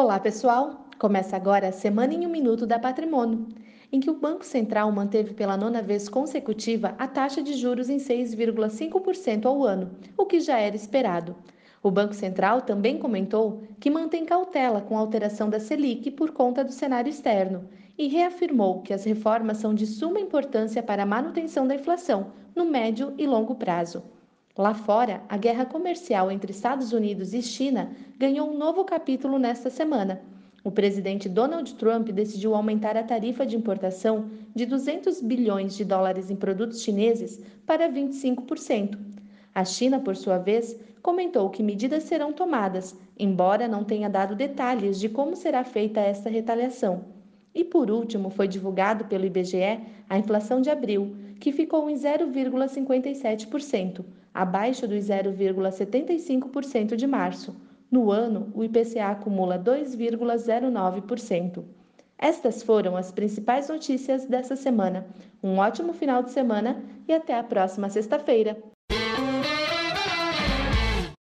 Olá, pessoal! Começa agora a Semana em um Minuto da Patrimônio, em que o Banco Central manteve pela nona vez consecutiva a taxa de juros em 6,5% ao ano, o que já era esperado. O Banco Central também comentou que mantém cautela com a alteração da Selic por conta do cenário externo e reafirmou que as reformas são de suma importância para a manutenção da inflação no médio e longo prazo. Lá fora, a guerra comercial entre Estados Unidos e China ganhou um novo capítulo nesta semana. O presidente Donald Trump decidiu aumentar a tarifa de importação de 200 bilhões de dólares em produtos chineses para 25%. A China, por sua vez, comentou que medidas serão tomadas, embora não tenha dado detalhes de como será feita esta retaliação. E por último, foi divulgado pelo IBGE a inflação de abril, que ficou em 0,57%, abaixo dos 0,75% de março. No ano, o IPCA acumula 2,09%. Estas foram as principais notícias dessa semana. Um ótimo final de semana e até a próxima sexta-feira.